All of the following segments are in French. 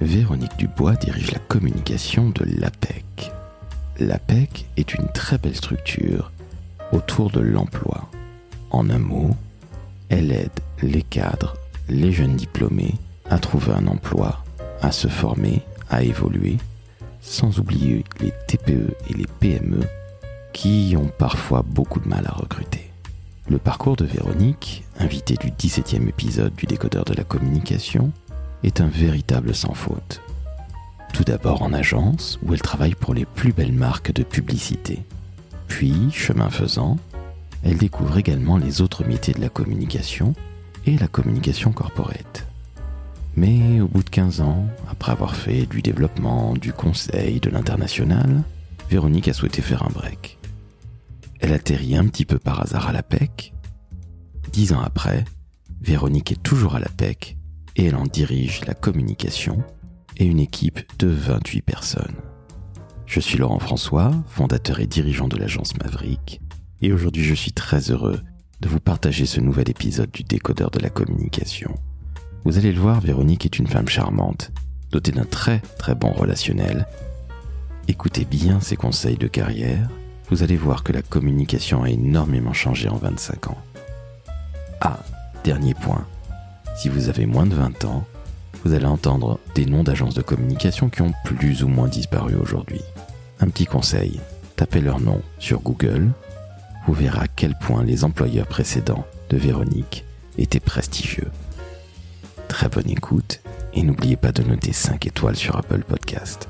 Véronique Dubois dirige la communication de l'APEC. L'APEC est une très belle structure autour de l'emploi. En un mot, elle aide les cadres, les jeunes diplômés à trouver un emploi, à se former, à évoluer, sans oublier les TPE et les PME qui ont parfois beaucoup de mal à recruter. Le parcours de Véronique, invitée du 17e épisode du décodeur de la communication, est un véritable sans faute. Tout d'abord en agence, où elle travaille pour les plus belles marques de publicité. Puis, chemin faisant, elle découvre également les autres métiers de la communication et la communication corporate. Mais au bout de 15 ans, après avoir fait du développement, du conseil, de l'international, Véronique a souhaité faire un break. Elle atterrit un petit peu par hasard à la PEC. Dix ans après, Véronique est toujours à la PEC et elle en dirige la communication et une équipe de 28 personnes. Je suis Laurent François, fondateur et dirigeant de l'agence Maverick, et aujourd'hui je suis très heureux de vous partager ce nouvel épisode du décodeur de la communication. Vous allez le voir, Véronique est une femme charmante, dotée d'un très très bon relationnel. Écoutez bien ses conseils de carrière, vous allez voir que la communication a énormément changé en 25 ans. Ah, dernier point, si vous avez moins de 20 ans, vous allez entendre des noms d'agences de communication qui ont plus ou moins disparu aujourd'hui. Un petit conseil, tapez leur nom sur Google, vous verrez à quel point les employeurs précédents de Véronique étaient prestigieux. Très bonne écoute et n'oubliez pas de noter 5 étoiles sur Apple Podcast.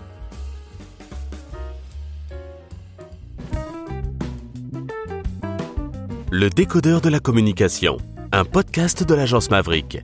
Le décodeur de la communication, un podcast de l'agence Maverick.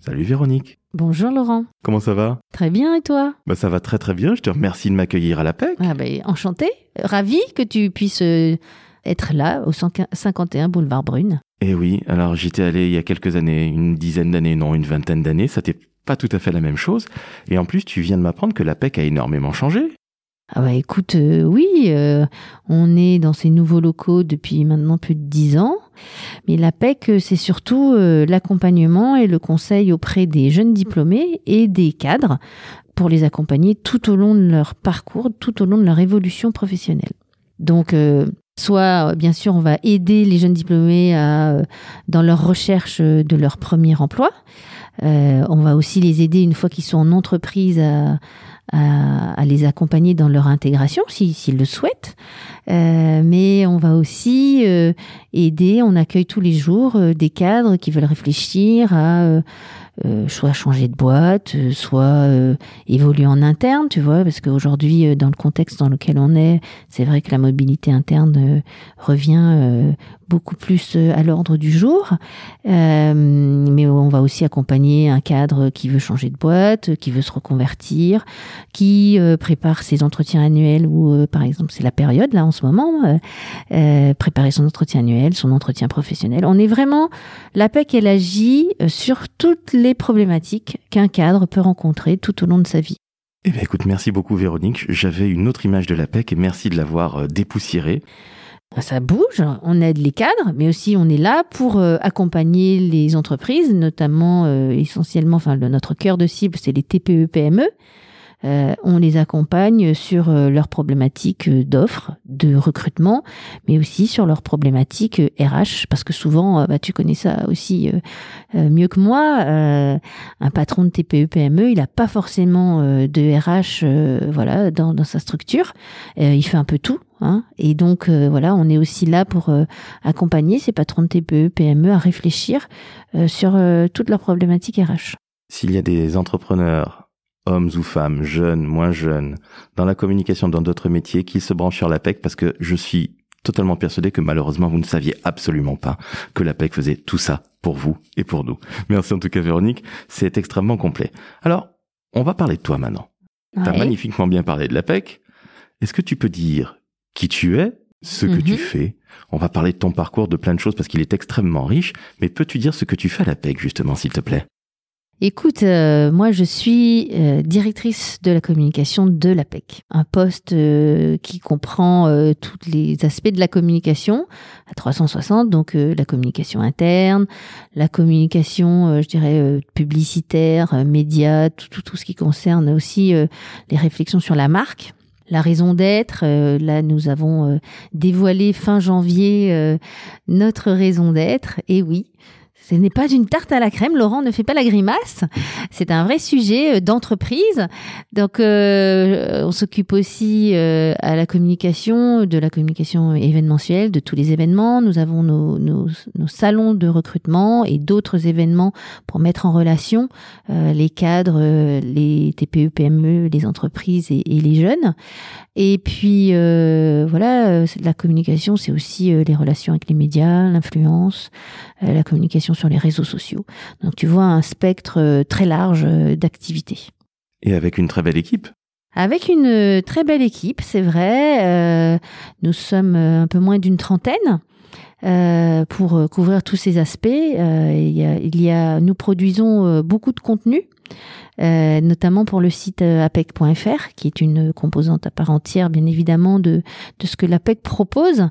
Salut Véronique. Bonjour Laurent. Comment ça va? Très bien et toi? Bah ça va très très bien. Je te remercie de m'accueillir à la PEC. Ah ben enchanté, ravi que tu puisses euh, être là au 51 boulevard Brune. Eh oui, alors j'étais allé il y a quelques années, une dizaine d'années, non, une vingtaine d'années, ça n'était pas tout à fait la même chose. Et en plus, tu viens de m'apprendre que la PEC a énormément changé. Ah bah écoute, euh, oui, euh, on est dans ces nouveaux locaux depuis maintenant plus de dix ans. Mais la PEC, euh, c'est surtout l'accompagnement et le conseil auprès des jeunes diplômés et des cadres pour les accompagner tout au long de leur parcours, tout au long de leur évolution professionnelle. Donc, soit, bien sûr, on va aider les jeunes diplômés à, dans leur recherche de leur premier emploi. on va aussi les aider une fois qu'ils sont en entreprise à les accompagner dans leur intégration s'ils le souhaitent. Euh, mais on va aussi euh, aider, on accueille tous les jours euh, des cadres qui veulent réfléchir à soit changer de boîte, soit évoluer en interne, tu vois, parce qu'aujourd'hui, dans le contexte dans lequel on est, c'est vrai que la mobilité interne revient beaucoup plus euh, à l'ordre du jour. Euh, mais on va aussi accompagner un cadre qui veut changer de boîte, qui veut se reconvertir, qui euh, prépare ses entretiens annuels ou par exemple c'est la période là en ce moment, préparer son entretien annuel, son entretien professionnel. On est vraiment l'APEC elle agit sur toutes les problématiques qu'un cadre peut rencontrer tout au long de sa vie. Eh bien écoute, merci beaucoup Véronique. J'avais une autre image de l'APEC et merci de l'avoir dépoussiérée. Ça bouge, on aide les cadres, mais aussi on est là pour euh, accompagner les entreprises, notamment euh, essentiellement, enfin notre cœur de cible, c'est les TPE-PME. Euh, on les accompagne sur leurs problématiques d'offres, de recrutement, mais aussi sur leurs problématiques RH, parce que souvent, bah, tu connais ça aussi mieux que moi, un patron de TPE-PME, il n'a pas forcément de RH voilà, dans, dans sa structure, il fait un peu tout, Hein. et donc euh, voilà, on est aussi là pour euh, accompagner ces patrons de TPE, PME à réfléchir euh, sur toutes leurs problématiques RH. S'il y a des entrepreneurs, hommes ou femmes, jeunes, moins jeunes, dans la communication, dans d'autres métiers, qui se branchent sur l'APEC, parce que je suis totalement persuadé que malheureusement vous ne saviez absolument pas que l'APEC faisait tout ça pour vous et pour nous. Merci en tout cas Véronique, c'est extrêmement complet. Alors, on va parler de toi maintenant. Tu as magnifiquement bien parlé de l'APEC. Est-ce que tu peux dire qui tu es, ce que tu mhm. fais? On va parler de ton parcours, de plein de choses parce qu'il est extrêmement riche. Mais peux-tu dire ce que tu fais à la PEC justement, s'il te plaît? Écoute, euh, moi je suis euh, directrice de la communication de l'APEC, un poste euh, qui comprend tous les aspects de la communication. À 360, donc la communication interne, la communication, je dirais, publicitaire, média, tout, tout, tout, ce qui concerne aussi les réflexions sur la marque. La raison d'être, là nous avons dévoilé fin janvier notre raison d'être, et oui, ce n'est pas une tarte à la crème. Laurent ne fait pas la grimace. C'est un vrai sujet euh, d'entreprise. Donc, euh, on s'occupe aussi euh, à la communication, de la communication événementielle, de tous les événements. Nous avons nos salons de recrutement et d'autres événements pour mettre en relation les cadres, les TPE, PME, les entreprises et, et les jeunes. Et puis, voilà, la communication, c'est aussi les relations avec les médias, l'influence, la communication sur les réseaux sociaux. Donc tu vois un spectre euh, très large euh, d'activités. Et avec une très belle équipe avec une euh, très belle équipe, c'est vrai. nous sommes un peu moins d'une trentaine. pour couvrir tous ces aspects. il, y a, nous produisons beaucoup de contenu, notamment pour le site apec.fr, qui est une composante à part entière, bien évidemment, de, de ce que l'APEC propose.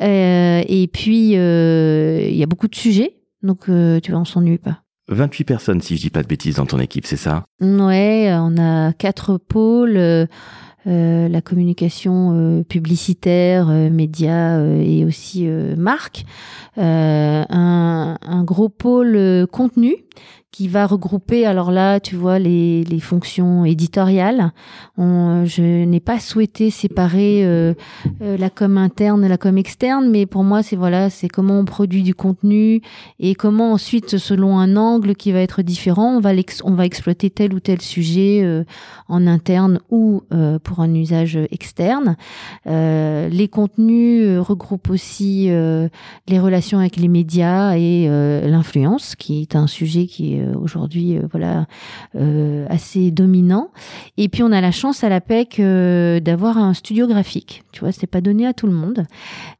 et puis, il y a beaucoup de sujets donc, euh, tu vois, on s'ennuie pas. 28 personnes, si je dis pas de bêtises, dans ton équipe, c'est ça? Ouais, on a quatre pôles. Euh, euh, la communication publicitaire, médias et aussi marque. Un, un, gros pôle contenu qui va regrouper, alors là, tu vois, les, les fonctions éditoriales. Je n'ai pas souhaité séparer euh, euh, la com interne et la com externe, mais pour moi, c'est voilà, c'est comment on produit du contenu et comment ensuite, selon un angle qui va être différent, on va, on va exploiter tel ou tel sujet euh, en interne ou pour un usage externe. les contenus regroupent aussi les relations avec les médias et l'influence, qui est un sujet qui est euh, aujourd'hui euh, voilà euh, assez dominant. Et puis on a la chance à la PEC d'avoir un studio graphique. Tu vois, c'est pas donné à tout le monde.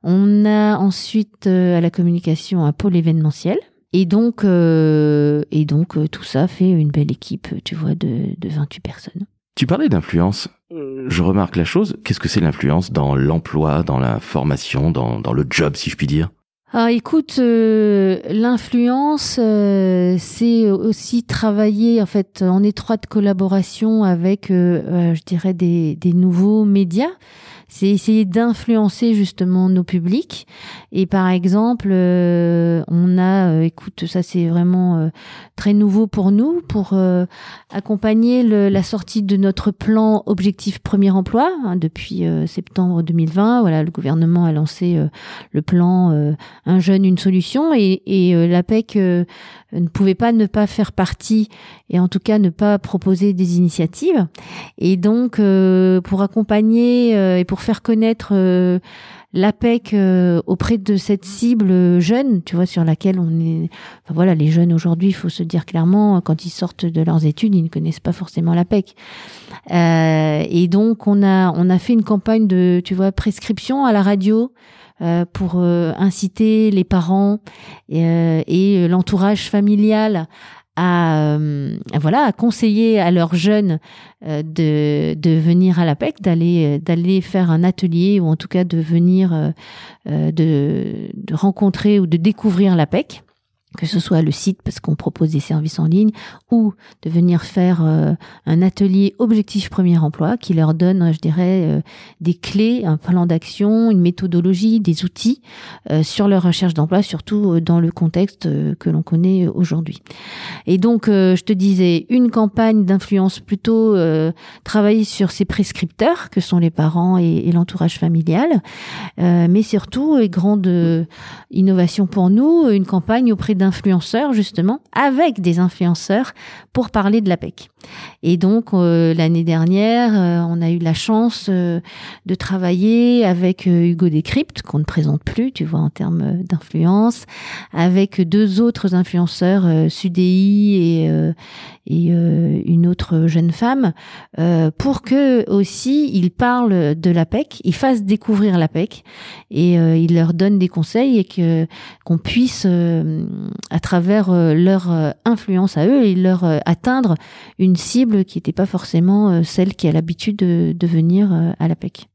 On a ensuite à la communication un pôle événementiel. Et donc, et donc tout ça fait une belle équipe, tu vois, de, de 28 personnes. Tu parlais d'influence. Je remarque la chose. Qu'est-ce que c'est l'influence dans l'emploi, dans la formation, dans, dans le job, si je puis dire? Ah, écoute, euh, l'influence, euh, c'est aussi travailler en fait en étroite collaboration avec, euh, je dirais, des, des nouveaux médias c'est essayer d'influencer justement nos publics. Et par exemple, euh, on a, euh, écoute, ça c'est vraiment euh, très nouveau pour nous, pour accompagner le, la sortie de notre plan Objectif Premier Emploi hein, depuis septembre 2020. Voilà, le gouvernement a lancé le plan Un jeune, une solution, et, et l'APEC ne pouvait pas ne pas faire partie, et en tout cas ne pas proposer des initiatives. Et donc, pour accompagner et pour faire connaître euh, l'APEC euh, auprès de cette cible jeune, tu vois, sur laquelle on est. Enfin, voilà, les jeunes aujourd'hui, il faut se dire clairement, quand ils sortent de leurs études, ils ne connaissent pas forcément l'APEC. Euh, et donc, on a on a fait une campagne de, tu vois, prescription à la radio. Pour inciter les parents et l'entourage familial à euh, voilà à conseiller à leurs jeunes euh, de, de venir à l'APEC, d'aller d'aller faire un atelier ou en tout cas de venir euh, de, de rencontrer ou de découvrir l'APEC que ce soit le site parce qu'on propose des services en ligne ou de venir faire euh, un atelier objectif premier emploi qui leur donne, je dirais, euh, des clés, un plan d'action, une méthodologie, des outils euh, sur leur recherche d'emploi, surtout dans le contexte que l'on connaît aujourd'hui. Et donc, je te disais, une campagne d'influence plutôt travailler sur ces prescripteurs que sont les parents et, et l'entourage familial, mais surtout, et grande innovation pour nous, une campagne auprès d'un influenceurs justement avec des influenceurs pour parler de la PEC. Et donc euh, l'année dernière, euh, on a eu la chance euh, de travailler avec Hugo Décrypte qu'on ne présente plus, tu vois en termes d'influence, avec deux autres influenceurs, Sudei et une autre jeune femme, pour que aussi ils parlent de la PEC, ils fassent découvrir la PEC et ils leur donnent des conseils et qu'on puisse à travers leur influence à eux et leur atteindre une cible qui n'était pas forcément celle qui a l'habitude de, de venir à l'APEC.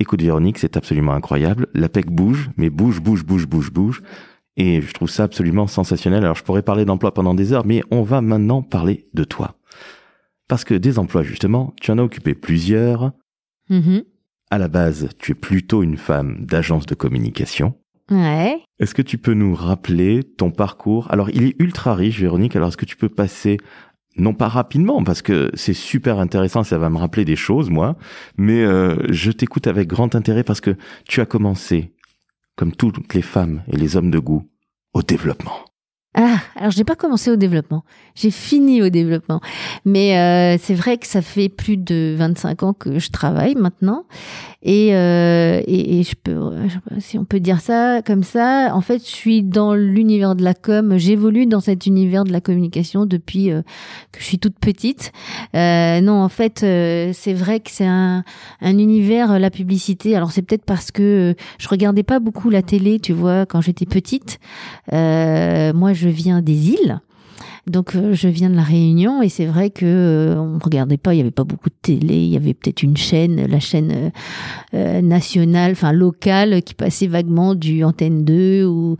Écoute Véronique, c'est absolument incroyable. L'APEC bouge, mais bouge, bouge, bouge, bouge, bouge. Et je trouve ça absolument sensationnel. Alors je pourrais parler d'emploi pendant des heures, mais on va maintenant parler de toi. Parce que des emplois, justement, tu en as occupé plusieurs. Mm-hmm. À la base, tu es plutôt une femme d'agence de communication. Ouais. Est-ce que tu peux nous rappeler ton parcours? Alors, il est ultra riche, Véronique. Alors, est-ce que tu peux passer, non pas rapidement, parce que c'est super intéressant, ça va me rappeler des choses, moi, mais euh, je t'écoute avec grand intérêt parce que tu as commencé, comme toutes les femmes et les hommes de goût, au développement. Ah, alors j'ai pas commencé au développement, j'ai fini au développement. Mais euh, c'est vrai que ça fait plus de 25 ans que je travaille maintenant. Et, euh, et, je peux, si on peut dire ça comme ça, en fait, je suis dans l'univers de la com. J'évolue dans cet univers de la communication depuis euh, que je suis toute petite. Non, en fait, c'est vrai que c'est un, un univers la publicité. Alors c'est peut-être parce que je regardais pas beaucoup la télé, tu vois, quand j'étais petite. moi, je viens des îles. Donc euh, je viens de la Réunion et c'est vrai que euh, on regardait pas, il y avait pas beaucoup de télé, il y avait peut-être une chaîne, la chaîne euh, nationale, enfin locale, qui passait vaguement du Antenne 2 ou,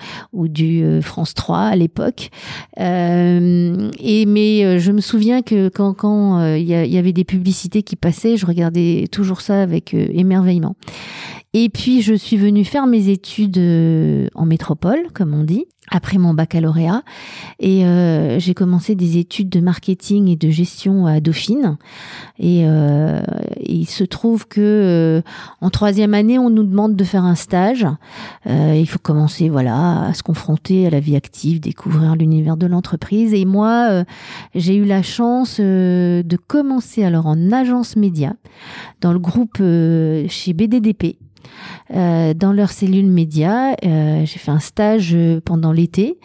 du France 3 à l'époque. et mais je me souviens que quand quand il y, avait des publicités qui passaient, je regardais toujours ça avec émerveillement. Et puis je suis venue faire mes études en métropole, comme on dit après mon baccalauréat. Et euh, j'ai commencé des études de marketing et de gestion à Dauphine. Et, euh, il se trouve que euh, en troisième année on nous demande de faire un stage. Euh, il faut commencer voilà à se confronter à la vie active découvrir l'univers de l'entreprise. Et moi euh, j'ai eu la chance de commencer alors en agence média dans le groupe chez BDDP euh, dans leur cellule média. Euh, j'ai fait un stage euh, pendant l'été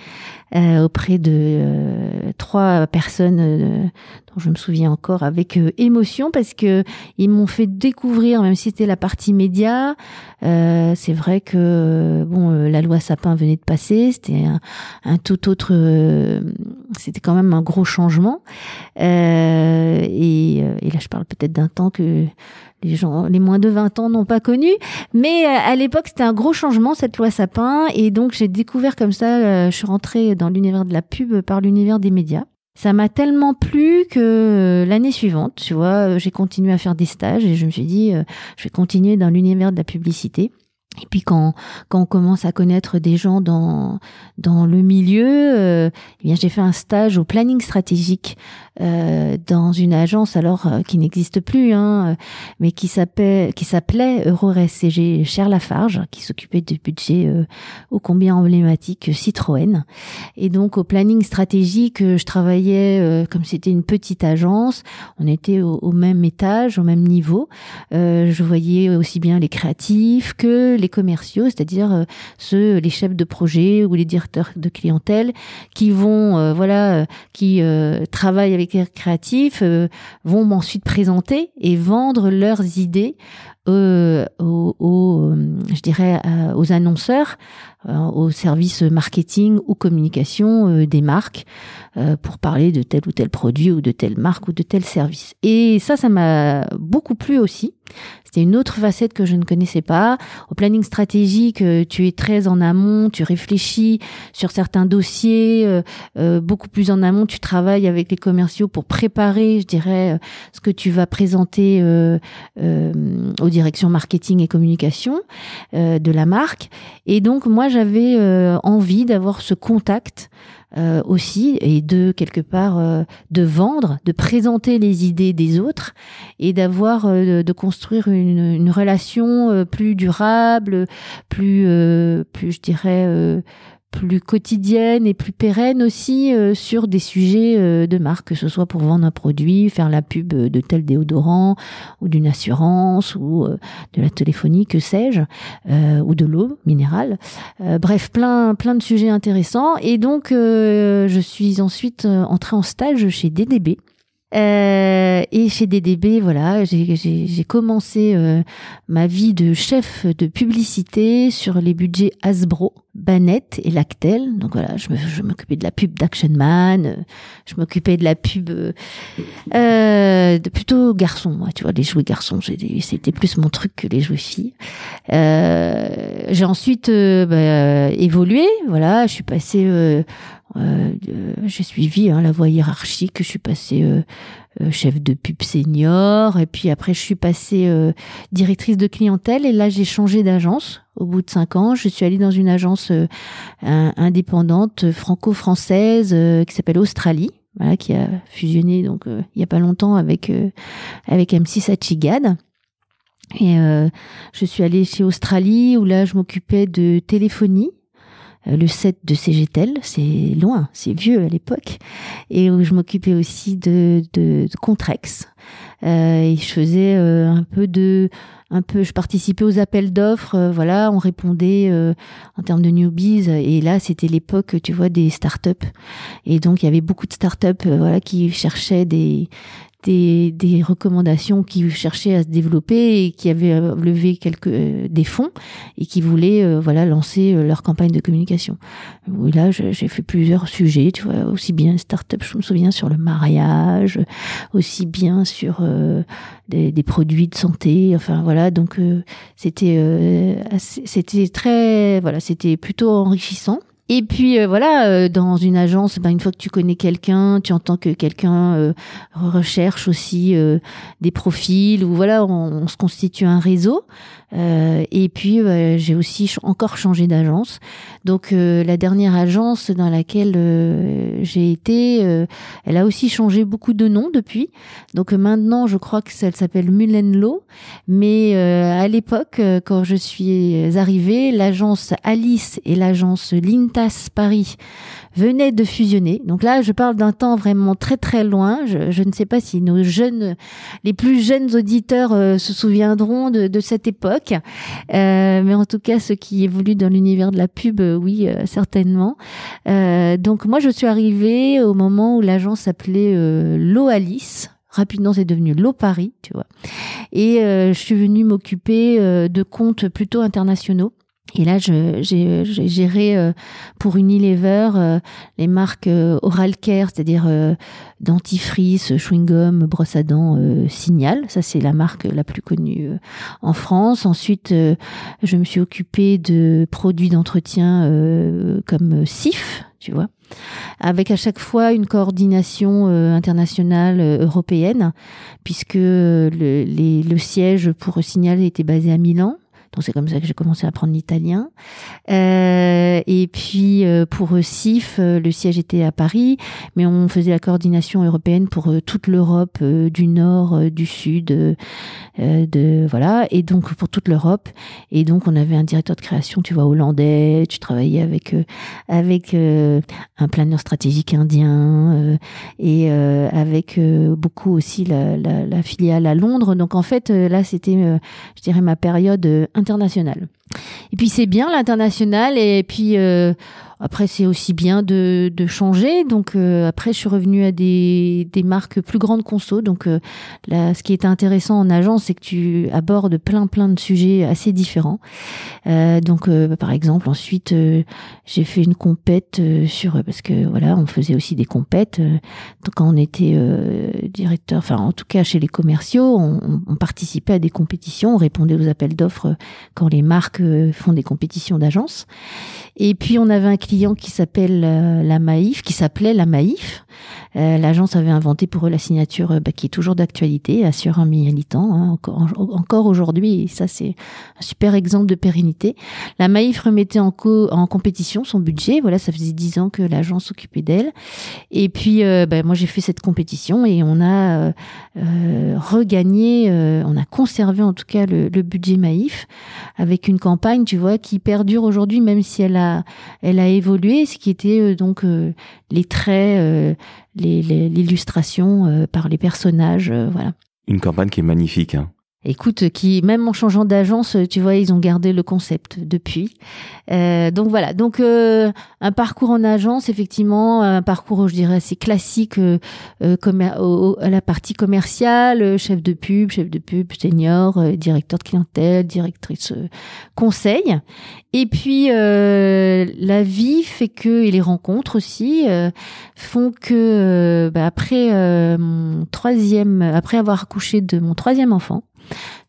auprès de trois personnes dont je me souviens encore avec émotion parce que ils m'ont fait découvrir, même si c'était la partie média, c'est vrai que bon, la loi Sapin venait de passer, c'était un, tout autre, c'était quand même un gros changement. Et, et, là, je parle peut-être d'un temps que les gens, les moins de 20 ans n'ont pas connu. Mais euh, à l'époque, c'était un gros changement, cette loi Sapin. Et donc, j'ai découvert comme ça, euh, je suis rentrée dans l'univers de la pub par l'univers des médias. Ça m'a tellement plu que euh, l'année suivante, tu vois, j'ai continué à faire des stages et je me suis dit, je vais continuer dans l'univers de la publicité. Et puis quand, quand on commence à connaître des gens dans, dans le milieu, euh, eh bien j'ai fait un stage au planning stratégique euh, dans une agence alors euh, qui n'existe plus, hein, mais qui s'appelait qui s'appelait Eurores et j'ai Cher Lafarge qui s'occupait du budget euh, ô combien emblématique Citroën. Et donc au planning stratégique, je travaillais comme c'était une petite agence, on était au, au, même étage, au même niveau. je voyais aussi bien les créatifs que commerciaux, c'est-à-dire euh, ceux, les chefs de projet ou les directeurs de clientèle qui vont, euh, voilà, euh, qui travaillent avec les créatifs, vont ensuite présenter et vendre leurs idées aux, aux, je dirais, aux annonceurs, aux services marketing ou communication des marques pour parler de tel ou tel produit ou de telle marque ou de tel service. Et ça, ça m'a beaucoup plu aussi. C'était une autre facette que je ne connaissais pas. Au planning stratégique, euh, tu es très en amont, tu réfléchis sur certains dossiers, euh, euh, beaucoup plus en amont, tu travailles avec les commerciaux pour préparer, je dirais, ce que tu vas présenter aux directions marketing et communication de la marque. Et donc, moi, j'avais envie d'avoir ce contact euh, aussi et de quelque part euh, de vendre, de présenter les idées des autres et d'avoir euh, de construire une, une relation plus durable, plus plus je dirais plus quotidienne et plus pérenne aussi euh, sur des sujets euh, de marque, que ce soit pour vendre un produit, faire la pub de tel déodorant ou d'une assurance ou euh, de la téléphonie, que sais-je, ou de l'eau minérale. bref, plein plein de sujets intéressants. Et donc, je suis ensuite entrée en stage chez DDB Euh, et chez DDB, voilà, j'ai commencé euh, ma vie de chef de publicité sur les budgets Hasbro, Banette et Lactel. Donc voilà, je m'occupais de la pub d'Action Man, euh, je m'occupais de la pub euh, de plutôt garçons, moi, tu vois, les jouets garçons, c'était plus mon truc que les jouets filles. j'ai ensuite bah, évolué, voilà, je suis passée euh, j'ai suivi hein, la voie hiérarchique, je suis passée euh, euh, chef de pub senior, et puis après je suis passée directrice de clientèle, et là j'ai changé d'agence. Au bout de cinq ans, je suis allée dans une agence indépendante franco-française qui s'appelle Australie, voilà, qui a fusionné donc il y a pas longtemps avec avec M6 Achigad. Et je suis allée chez Australie où là je m'occupais de téléphonie. euh, le set de CGTEL, c'est loin, c'est vieux à l'époque, et où je m'occupais aussi de, de, de Contrex. Euh, et je faisais euh, un peu de, un peu, je participais aux appels d'offres, euh, voilà, on répondait en termes de newbies, et là c'était l'époque, tu vois, des startups, et donc il y avait beaucoup de startups, voilà, qui cherchaient des des, des, recommandations qui cherchaient à se développer et qui avaient euh, levé quelques euh, des fonds et qui voulaient euh, voilà lancer leur campagne de communication. Oui, là, j'ai fait plusieurs sujets, tu vois, aussi bien start-up, je me souviens sur le mariage, aussi bien sur des, des, produits de santé, enfin voilà, donc c'était c'était très voilà, c'était plutôt enrichissant. Et puis euh, voilà, euh, dans une agence, ben, une fois que tu connais quelqu'un, tu entends que quelqu'un euh, recherche aussi des profils ou voilà, on, se constitue un réseau. et puis j'ai aussi encore changé d'agence. Donc la dernière agence dans laquelle j'ai été, elle a aussi changé beaucoup de noms depuis. Donc maintenant, je crois que ça s'appelle Mullenlow. Mais à l'époque, quand je suis arrivée, l'agence Alice et l'agence Paris venait de fusionner. Donc là, je parle d'un temps vraiment très très loin. Je, ne sais pas si nos jeunes, les plus jeunes auditeurs euh, se souviendront de, cette époque, euh, mais en tout cas ceux qui évoluent dans l'univers de la pub, euh, oui, certainement. donc moi, je suis arrivée au moment où l'agence s'appelait Loalis rapidement c'est devenu Lo Paris, tu vois. Et je suis venue m'occuper de comptes plutôt internationaux. Et là, j'ai géré euh, pour Unilever euh, les marques euh, Oral Care, c'est-à-dire dentifrice, chewing-gum, brosse à dents, Signal. Ça, c'est la marque la plus connue en France. Ensuite, je me suis occupée de produits d'entretien comme Sif, tu vois, avec à chaque fois une coordination internationale européenne, puisque le, le siège pour Signal était basé à Milan. Donc c'est comme ça que j'ai commencé à apprendre l'italien. Euh, et puis euh, pour SIF, euh, le siège était à Paris, mais on faisait la coordination européenne pour toute l'Europe du Nord, du Sud, de voilà, et donc pour toute l'Europe. Et donc on avait un directeur de création, tu vois, hollandais. Tu travaillais avec avec un planeur stratégique indien et avec beaucoup aussi la, la, la, filiale à Londres. Donc en fait là c'était, je dirais ma période international. Et puis c'est bien l'international et puis euh, après, c'est aussi bien de, changer. Donc euh, après, je suis revenue à des, marques plus grandes conso. Donc euh, ce qui est intéressant en agence, c'est que tu abordes plein plein de sujets assez différents. Donc par exemple, ensuite, j'ai fait une compète sur parce que voilà, on faisait aussi des compètes. Quand on était directeur, enfin en tout cas chez les commerciaux, on, participait à des compétitions, on répondait aux appels d'offres quand les marques font des compétitions d'agence. Et puis on avait un client qui s'appelle euh, la Maïf, qui s'appelait la Maïf. Euh, L'agence avait inventé pour eux la signature euh, bah, qui est toujours d'actualité, assure un militant, hein, encore, encore aujourd'hui. Ça c'est un super exemple de pérennité. La Maïf remettait en, co en compétition son budget. Voilà, ça faisait dix ans que l'agence s'occupait d'elle. Et puis euh, bah, moi j'ai fait cette compétition et on a regagné, on a conservé en tout cas le, le budget Maïf avec une campagne, tu vois, qui perdure aujourd'hui, même si elle a elle a évolué, ce qui était euh, donc euh, les traits, euh, l'illustration par les personnages, voilà. Une campagne qui est magnifique. Hein. Écoute, qui même en changeant d'agence, tu vois, ils ont gardé le concept depuis. Euh, donc voilà, donc euh, un parcours en agence, effectivement, un parcours, je dirais, assez classique euh, euh à la partie commerciale, chef de pub, chef de pub senior, directeur de clientèle, directrice conseil. Et puis la vie fait que et les rencontres aussi font que bah, après mon troisième, après avoir accouché de mon troisième enfant.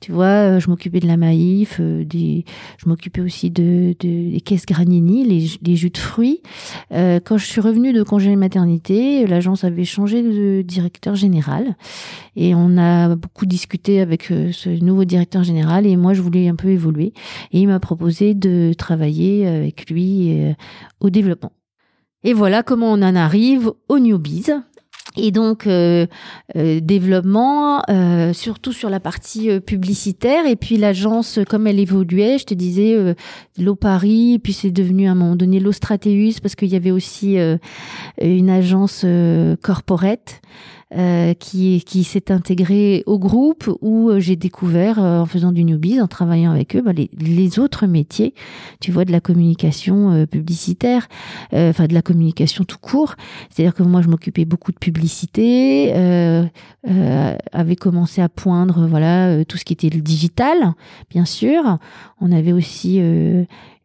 Tu vois, euh, je m'occupais de la maïf, euh, je m'occupais aussi de, des caisses Granini, les, jus de fruits. Euh, quand je suis revenue de congé de maternité, l'agence avait changé de directeur général et on a beaucoup discuté avec ce nouveau directeur général et moi je voulais un peu évoluer et il m'a proposé de travailler avec lui au développement. Et voilà comment on en arrive au Newbies. Et donc euh, euh, développement, euh, surtout sur la partie publicitaire. Et puis l'agence, comme elle évoluait, je te disais l'eau Paris, puis c'est devenu à un moment donné l'eau Strateus parce qu'il y avait aussi une agence corporate. Euh, qui, qui s'est intégré au groupe où euh, j'ai découvert, euh, en faisant du newbies, en travaillant avec eux, bah, les, les, autres métiers, tu vois, de la communication publicitaire, enfin de la communication tout court. C'est-à-dire que moi, je m'occupais beaucoup de publicité, avait commencé à poindre, voilà, tout ce qui était le digital, bien sûr. On avait aussi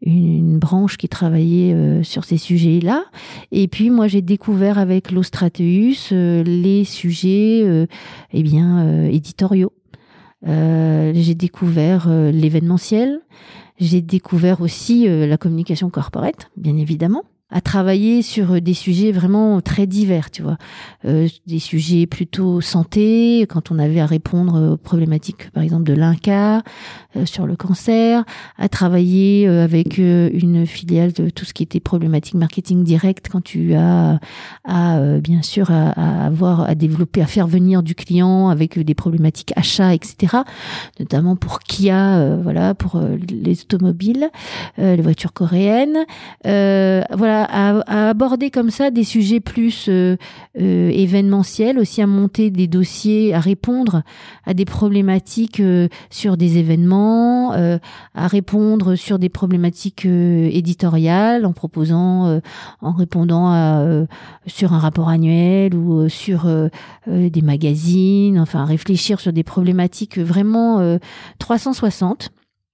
une, branche qui travaillait euh, sur ces sujets-là. Et puis moi, j'ai découvert avec l'Ostrateus euh, les sujets euh, eh bien éditoriaux. j'ai découvert l'événementiel. J'ai découvert aussi la communication corporate, bien évidemment à travailler sur euh, des sujets vraiment très divers, tu vois, euh, des sujets plutôt santé, quand on avait à répondre aux problématiques, par exemple de l'INCA, euh, sur le cancer, à travailler euh, avec une filiale de tout ce qui était problématique marketing direct, quand tu as à, bien sûr à, à, avoir à développer, à faire venir du client avec des problématiques achats, etc. Notamment pour Kia, voilà, pour les automobiles, les voitures coréennes, voilà à, aborder comme ça des sujets plus euh, euh, événementiels, aussi à monter des dossiers, à répondre à des problématiques euh, sur des événements, à répondre sur des problématiques éditoriales en proposant, en répondant à, sur un rapport annuel ou sur des magazines, enfin réfléchir sur des problématiques vraiment 360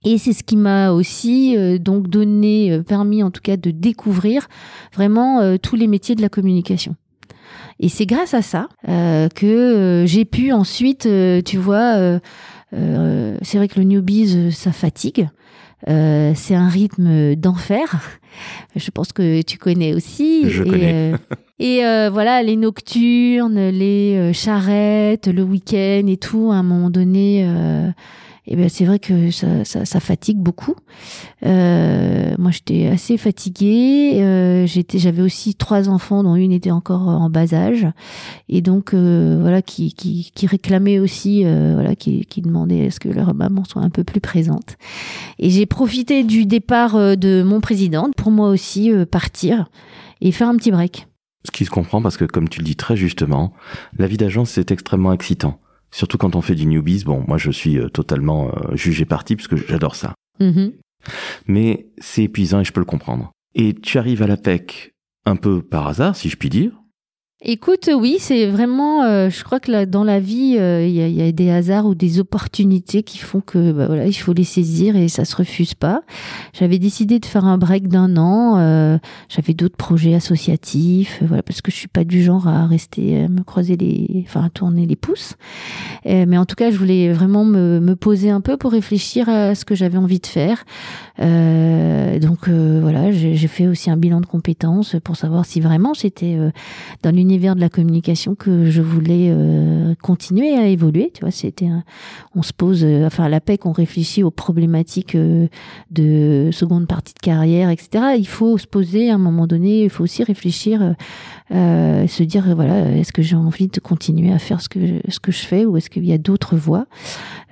et c'est ce qui m'a aussi euh, donc donné, euh, permis en tout cas de découvrir vraiment euh, tous les métiers de la communication. Et c'est grâce à ça que j'ai pu ensuite, tu vois, c'est vrai que le newbies, ça fatigue. c'est un rythme d'enfer. Je pense que tu connais aussi. Je et, connais. et voilà, les nocturnes, les charrettes, le week-end et tout, à un moment donné et ben c'est vrai que ça, ça, fatigue beaucoup. Euh, moi, j'étais assez fatiguée. Euh, j'étais, j'avais aussi trois enfants, dont une était encore en bas âge, et donc euh, voilà, qui, qui, qui réclamaient aussi, euh, voilà, qui, qui demandaient est-ce que leur maman soit un peu plus présente. Et j'ai profité du départ euh, de mon président pour moi aussi euh, partir et faire un petit break. Ce qui se comprend parce que, comme tu le dis très justement, la vie d'agence c'est extrêmement excitant. Surtout quand on fait du newbies, bon, moi je suis euh, totalement euh, jugé parti parce que j'adore ça. Mm-hmm. Mais c'est épuisant et je peux le comprendre. Et tu arrives à la PEC un peu par hasard, si je puis dire, Écoute, oui, c'est vraiment, euh, je crois que dans la vie, euh, il y, a, des hasards ou des opportunités qui font que, bah, voilà, il faut les saisir et ça se refuse pas. J'avais décidé de faire un break d'un an. Euh, j'avais d'autres projets associatifs, voilà, parce que je suis pas du genre à rester, à me croiser les, enfin, à tourner les pouces. mais en tout cas, je voulais vraiment me, poser un peu pour réfléchir à ce que j'avais envie de faire. donc voilà, j'ai fait aussi un bilan de compétences pour savoir si vraiment c'était dans l'univers de la communication que je voulais euh, continuer à évoluer. Tu vois, c'était, on se pose, euh, enfin à la PEC, on réfléchit aux problématiques euh, de seconde partie de carrière, etc. Il faut se poser à un moment donné. Il faut aussi réfléchir, se dire voilà, est-ce que j'ai envie de continuer à faire ce que ce que je fais ou est-ce qu'il y a d'autres voies?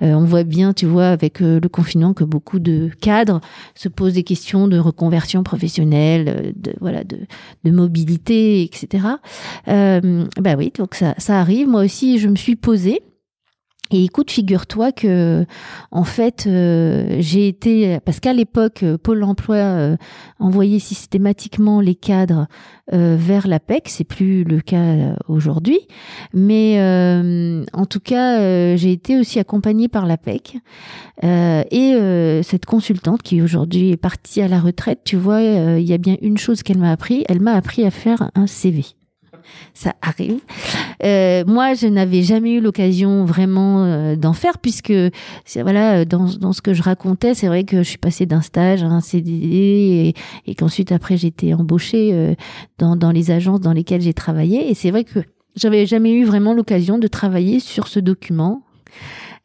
On voit bien, tu vois, avec le confinement que beaucoup de cadres se posent des questions de reconversion professionnelle, de voilà, de, de mobilité, etc. Euh, bah oui, donc ça, ça arrive. Moi aussi, je me suis posée. Et écoute, figure-toi que, en fait, euh, j'ai été parce qu'à l'époque, euh, Pôle Emploi euh, envoyait systématiquement les cadres vers l'APEC. C'est plus le cas aujourd'hui, mais en tout cas, j'ai été aussi accompagnée par l'APEC et cette consultante qui aujourd'hui est partie à la retraite. Tu vois, il y a bien une chose qu'elle m'a appris. Elle m'a appris à faire un CV ça arrive. Euh, moi, je n'avais jamais eu l'occasion vraiment euh, d'en faire puisque voilà dans, dans ce que je racontais, c'est vrai que je suis passée d'un stage à un CDD et, qu'ensuite après été embauchée euh, dans, les agences dans lesquelles j'ai travaillé et c'est vrai que j'avais jamais eu vraiment l'occasion de travailler sur ce document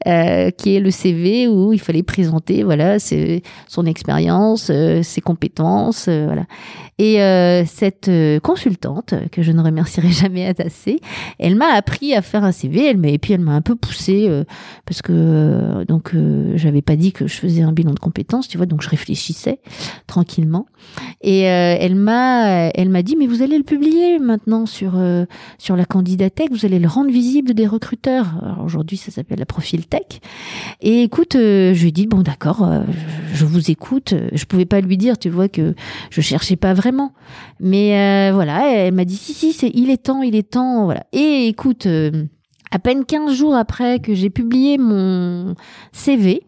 qui est le CV où il fallait présenter voilà son expérience, ses compétences, voilà. Et cette consultante que je ne remercierai jamais assez, elle m'a appris à faire un CV, et puis elle m'a un peu poussé parce que donc j'avais pas dit que je faisais un bilan de compétences, tu vois, donc je réfléchissais tranquillement et elle m'a elle m'a dit mais vous allez le publier maintenant sur sur la candidatèque, vous allez le rendre visible des recruteurs. Aujourd'hui ça s'appelle la profil tech. Et écoute, euh, je lui ai dit bon d'accord, euh, je vous écoute. Je pouvais pas lui dire, tu vois que je cherchais pas vraiment, mais euh, voilà, elle m'a dit si si, c'est il est temps, il est temps, voilà. Et écoute, à peine 15 jours après que j'ai publié mon CV,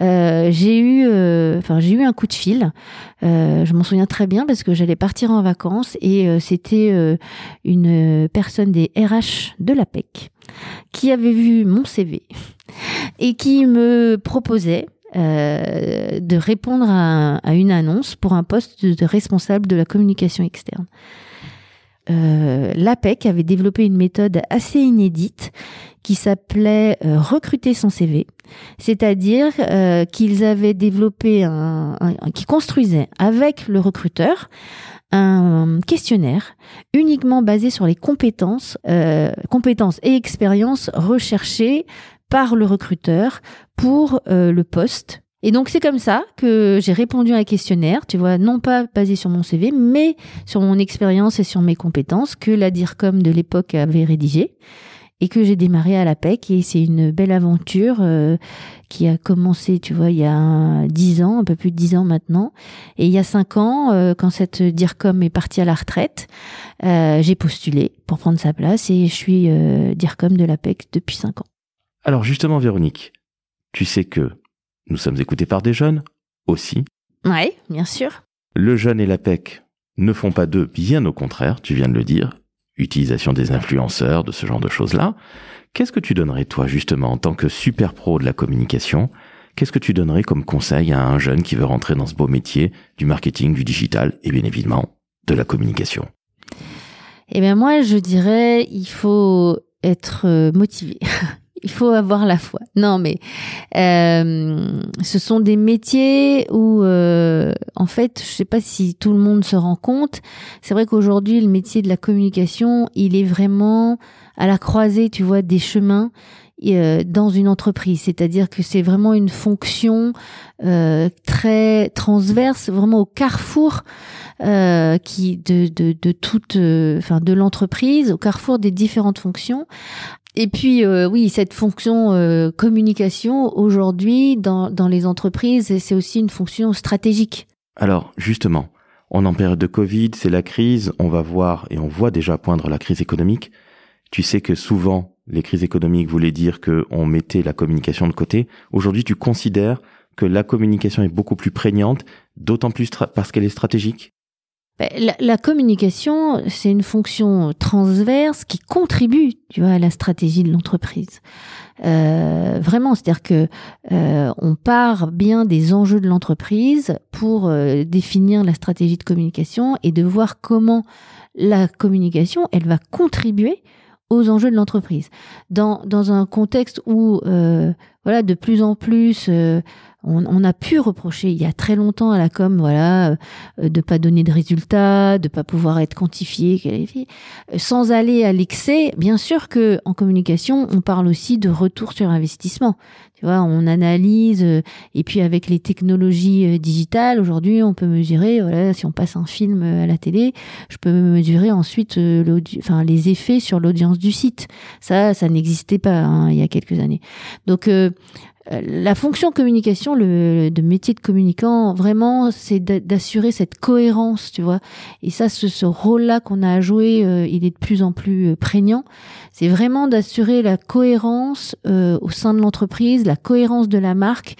j'ai eu, j'ai eu un coup de fil. je m'en souviens très bien parce que j'allais partir en vacances et c'était une personne des RH de l'APEC qui avait vu mon CV et qui me proposait euh, de répondre à, une annonce pour un poste de, responsable de la communication externe. Euh, L'APEC avait développé une méthode assez inédite qui s'appelait euh, recruter son CV, c'est-à-dire qu'ils avaient développé un, qui construisait avec le recruteur un questionnaire uniquement basé sur les compétences et expériences recherchées par le recruteur pour euh, le poste. Et donc c'est comme ça que j'ai répondu à un questionnaire, tu vois, non pas basé sur mon CV, mais sur mon expérience et sur mes compétences que la DIRCOM de l'époque avait rédigé et que j'ai démarré à la PEC et c'est une belle aventure euh, qui a commencé, tu vois, il y a dix ans, un peu plus de dix ans maintenant. Et il y a cinq ans, euh, quand cette DIRCOM est partie à la retraite, euh, j'ai postulé pour prendre sa place et je suis DIRCOM de la PEC depuis cinq ans. Alors justement, Véronique, tu sais que nous sommes écoutés par des jeunes aussi. Oui, bien sûr. Le jeune et la PEC ne font pas d'eux, bien au contraire, tu viens de le dire utilisation des influenceurs, de ce genre de choses-là. Qu'est-ce que tu donnerais, toi, justement, en tant que super pro de la communication? Qu'est-ce que tu donnerais comme conseil à un jeune qui veut rentrer dans ce beau métier du marketing, du digital et bien évidemment de la communication? Eh bien, moi, je dirais, il faut être euh, motivé. il faut avoir la foi. Non, mais euh, ce sont des métiers où, euh, en fait, je sais pas si tout le monde se rend compte. C'est vrai qu'aujourd'hui, le métier de la communication, il est vraiment à la croisée, tu vois, des chemins euh, dans une entreprise. C'est-à-dire que c'est vraiment une fonction très transverse, vraiment au carrefour. qui de, de, de toute enfin de l'entreprise au carrefour des différentes fonctions et puis euh, oui, cette fonction euh, communication aujourd'hui dans, dans les entreprises, c'est aussi une fonction stratégique. Alors justement, on est en période de Covid, c'est la crise, on va voir et on voit déjà poindre la crise économique. Tu sais que souvent les crises économiques voulaient dire que on mettait la communication de côté. Aujourd'hui, tu considères que la communication est beaucoup plus prégnante, d'autant plus parce qu'elle est stratégique? Ben, la, communication, c'est une fonction transverse qui contribue, tu vois, à la stratégie de l'entreprise. Euh, vraiment, c'est-à-dire que euh, on part bien des enjeux de l'entreprise pour euh, définir la stratégie de communication et de voir comment la communication, elle va contribuer aux enjeux de l'entreprise. Dans, dans un contexte où, voilà, de plus en plus, on, a pu reprocher il y a très longtemps à la com, voilà, euh, de pas donner de résultats, de pas pouvoir être quantifié, euh, sans aller à l'excès. Bien sûr que en communication, on parle aussi de retour sur investissement. Tu vois, on analyse euh, et puis avec les technologies digitales, aujourd'hui, on peut mesurer. Voilà, si on passe un film à la télé, je peux mesurer ensuite les effets sur l'audience du site. Ça, ça n'existait pas hein, il y a quelques années. Donc euh, la fonction communication, le, de métier de communicant, vraiment, c'est d'assurer cette cohérence, tu vois. Et ça, ce, rôle-là qu'on a à jouer, euh, il est de plus en plus euh, prégnant. C'est vraiment d'assurer la cohérence au sein de l'entreprise, la cohérence de la marque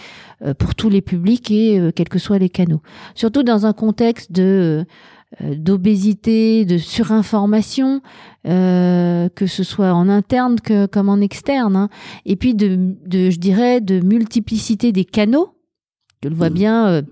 pour tous les publics et quels que soient les canaux. Surtout dans un contexte de euh, d'obésité, de surinformation, euh, que ce soit en interne que, comme en externe, hein. et puis de, de, je dirais, de multiplicité des canaux. Je le vois mmh. bien. Euh,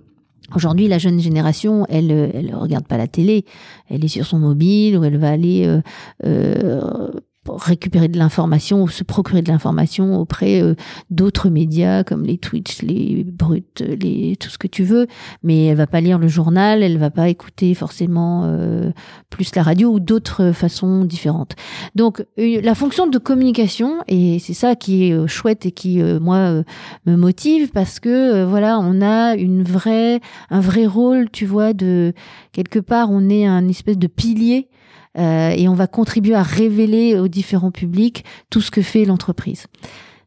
Aujourd'hui, la jeune génération, elle, elle regarde pas la télé, elle est sur son mobile ou elle va aller euh, euh récupérer de l'information ou se procurer de l'information auprès euh, d'autres médias comme les Twitch, les Brut, les tout ce que tu veux, mais elle va pas lire le journal, elle va pas écouter forcément euh, plus la radio ou d'autres façons différentes. Donc la fonction de communication et c'est ça qui est euh, chouette et qui moi me motive parce que voilà, on a une vraie un vrai rôle, tu vois de quelque part on est un espèce de pilier euh, et on va contribuer à révéler aux différents publics tout ce que fait l'entreprise.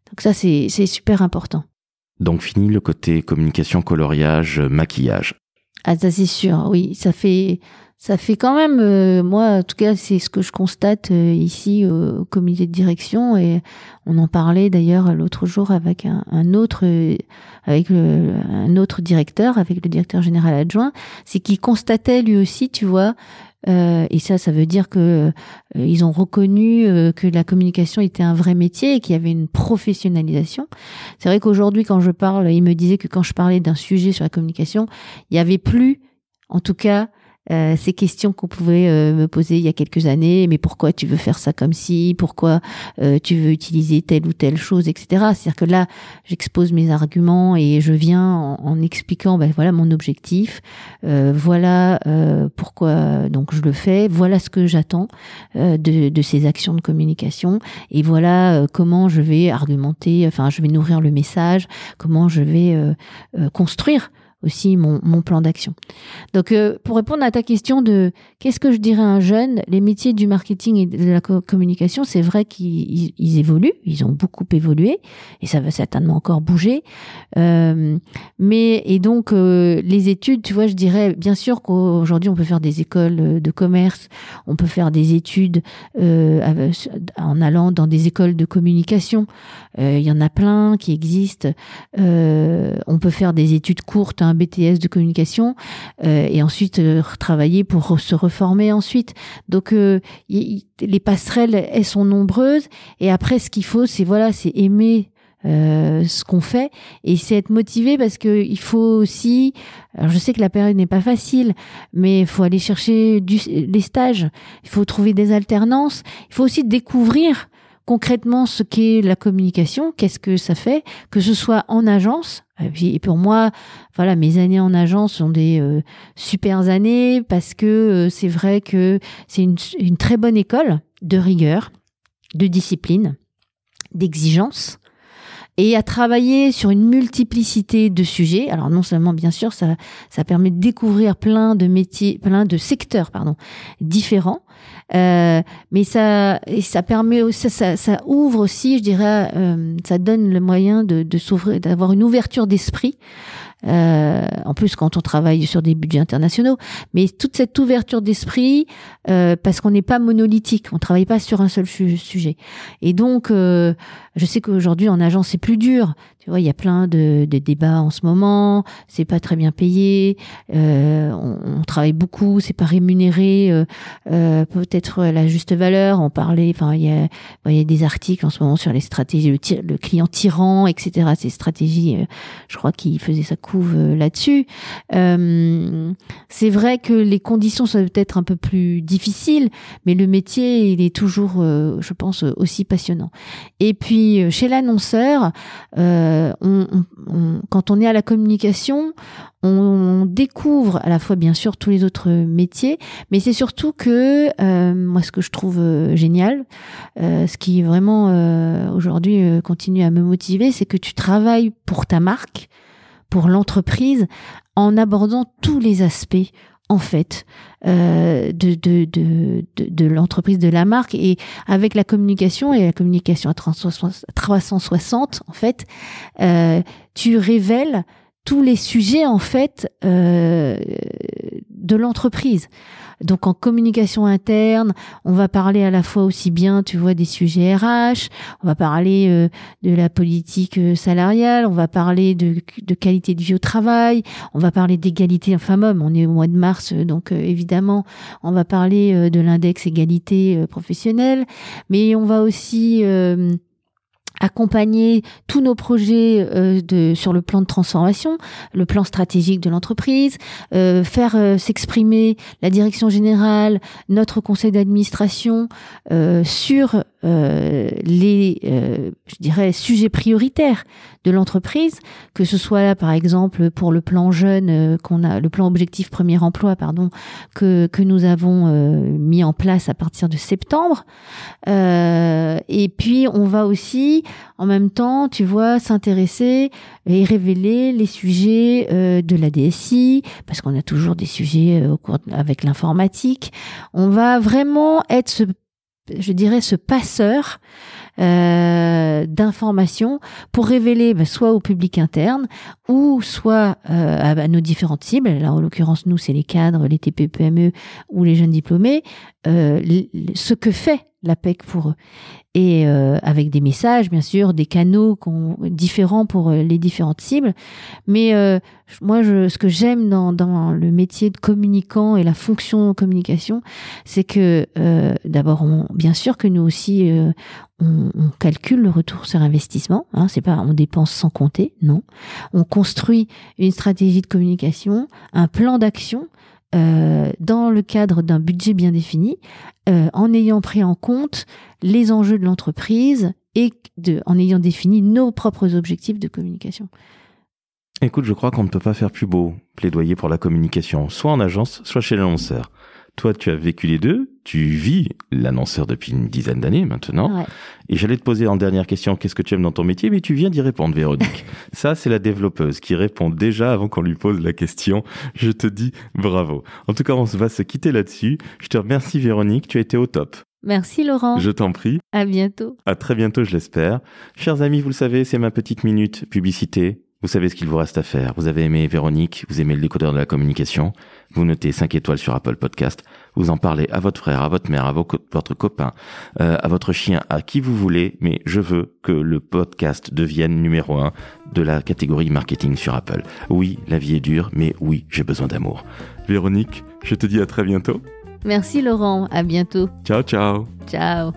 Donc ça, c'est super important. Donc fini le côté communication, coloriage, maquillage. Ah ça c'est sûr, oui, ça fait ça fait quand même, euh, moi en tout cas c'est ce que je constate euh, ici au comité de direction et on en parlait d'ailleurs l'autre jour avec un, un autre avec le, un autre directeur, avec le directeur général adjoint, c'est qu'il constatait lui aussi, tu vois, euh, et ça, ça veut dire que euh, ils ont reconnu euh, que la communication était un vrai métier et qu'il y avait une professionnalisation. C'est vrai qu'aujourd'hui, quand je parle, il me disait que quand je parlais d'un sujet sur la communication, il y avait plus, en tout cas, euh, ces questions qu'on pouvait euh, me poser il y a quelques années, mais pourquoi tu veux faire ça comme si, pourquoi euh, tu veux utiliser telle ou telle chose, etc. C'est-à-dire que là, j'expose mes arguments et je viens en, expliquant, ben voilà mon objectif, voilà pourquoi donc je le fais, voilà ce que j'attends de, de, ces actions de communication et voilà comment je vais argumenter, enfin je vais nourrir le message, comment je vais construire aussi mon, plan d'action. Donc, euh, pour répondre à ta question de qu'est-ce que je dirais à un jeune, les métiers du marketing et de la communication, c'est vrai qu'ils ils évoluent, ils ont beaucoup évolué et ça va certainement encore bouger. Euh, mais et donc euh, les études, tu vois, je dirais bien sûr qu'aujourd'hui on peut faire des écoles de commerce, on peut faire des études en allant dans des écoles de communication. Il y en a plein qui existent. on peut faire des études courtes. Hein, BTS de communication euh, et ensuite euh, travailler pour se reformer ensuite. Donc euh, les passerelles elles sont nombreuses et après ce qu'il faut c'est voilà c'est aimer ce qu'on fait et c'est être motivé parce que il faut aussi alors je sais que la période n'est pas facile mais il faut aller chercher du, les stages il faut trouver des alternances il faut aussi découvrir concrètement ce qu'est la communication, qu'est-ce que ça fait, que ce soit en agence. Et pour moi, voilà, mes années en agence sont des euh, super années parce que euh, c'est vrai que c'est une, une très bonne école de rigueur, de discipline, d'exigence et à travailler sur une multiplicité de sujets. Alors non seulement bien sûr ça ça permet de découvrir plein de métiers, plein de secteurs pardon différents, euh, mais ça et ça permet ça, ça, ça ouvre aussi, je dirais, euh, ça donne le moyen de, de s'ouvrir, d'avoir une ouverture d'esprit euh, en plus quand on travaille sur des budgets internationaux, mais toute cette ouverture d'esprit, euh, parce qu'on n'est pas monolithique, on travaille pas sur un seul sujet. Et donc, euh, je sais qu'aujourd'hui en agence c'est plus dur. Tu vois, il y a plein de, de débats en ce moment. C'est pas très bien payé. Euh, on, on, travaille beaucoup. C'est pas rémunéré. Euh, euh, peut-être la juste valeur. On parlait. Enfin, il y a, y a des articles en ce moment sur les stratégies, le, le client tyran, etc. Ces stratégies. je crois qu'il faisait sa couve là-dessus. c'est vrai que les conditions sont peut-être un peu plus difficiles, mais le métier, il est toujours, je pense, aussi passionnant. Et puis chez l'annonceur. Euh, euh, quand on est à la communication, on, découvre à la fois bien sûr tous les autres métiers, mais c'est surtout que euh, moi ce que je trouve euh, génial, ce qui vraiment aujourd'hui continue à me motiver, c'est que tu travailles pour ta marque, pour l'entreprise, en abordant tous les aspects en fait euh, de, de, de, de, l'entreprise, de la marque. Et avec la communication et la communication à 360 en fait, euh, tu révèles tous les sujets en fait euh, de l'entreprise. Donc en communication interne, on va parler à la fois aussi bien, tu vois, des sujets RH, on va parler euh, de la politique euh, salariale, on va parler de, de, qualité de vie au travail, on va parler d'égalité femmes-hommes. On est au mois de mars, donc évidemment, on va parler de l'index égalité professionnelle, mais on va aussi accompagner tous nos projets euh, sur le plan de transformation, le plan stratégique de l'entreprise, euh, faire euh, s'exprimer la direction générale, notre conseil d'administration sur les, je dirais, sujets prioritaires de l'entreprise, que ce soit là, par exemple, pour le plan jeune qu'on a, le plan objectif premier emploi, pardon, que, que nous avons mis en place à partir de septembre. et puis, on va aussi en même temps, tu vois, s'intéresser et révéler les sujets euh, de la DSI, parce qu'on a toujours des sujets euh, au cours avec l'informatique. On va vraiment être ce, je dirais, ce passeur euh, d'informations pour révéler bah, soit au public interne ou soit à, nos différentes cibles. Là, en l'occurrence, nous, c'est les cadres, les TPE-PME ou les jeunes diplômés, ce que fait l'APEC pour eux. Et euh, avec des messages, bien sûr, des canaux différents pour euh, les différentes cibles. Mais euh, moi, je, ce que j'aime dans, dans, le métier de communicant et la fonction communication, c'est que d'abord, bien sûr que nous aussi, on, on, calcule le retour sur investissement. Hein, c'est pas on dépense sans compter, non. On construit une stratégie de communication, un plan d'action euh, dans le cadre d'un budget bien défini, euh, en ayant pris en compte les enjeux de l'entreprise et en ayant défini nos propres objectifs de communication. Écoute, je crois qu'on ne peut pas faire plus beau plaidoyer pour la communication, soit en agence, soit chez l'annonceur. Toi, tu as vécu les deux, tu vis l'annonceur depuis une dizaine d'années maintenant. Et j'allais te poser en dernière question, qu'est-ce que tu aimes dans ton métier? Mais tu viens d'y répondre, Véronique. Ça, c'est la développeuse qui répond déjà avant qu'on lui pose la question. Je te dis bravo. En tout cas, on va se quitter là-dessus. Je te remercie, Véronique. Tu as été au top. Merci Laurent. Je t'en prie. À bientôt. À très bientôt, je l'espère. Chers amis, vous le savez, c'est ma petite minute publicité. Vous savez ce qu'il vous reste à faire. Vous avez aimé Véronique, vous aimez le décodeur de la communication, vous notez 5 étoiles sur Apple Podcast, vous en parlez à votre frère, à votre mère, à votre copain, euh, à votre chien, à qui vous voulez, mais je veux que le podcast devienne numéro 1 de la catégorie marketing sur Apple. Oui, la vie est dure, mais oui, j'ai besoin d'amour. Véronique, je te dis à très bientôt. Merci Laurent, à bientôt. Ciao ciao. Ciao.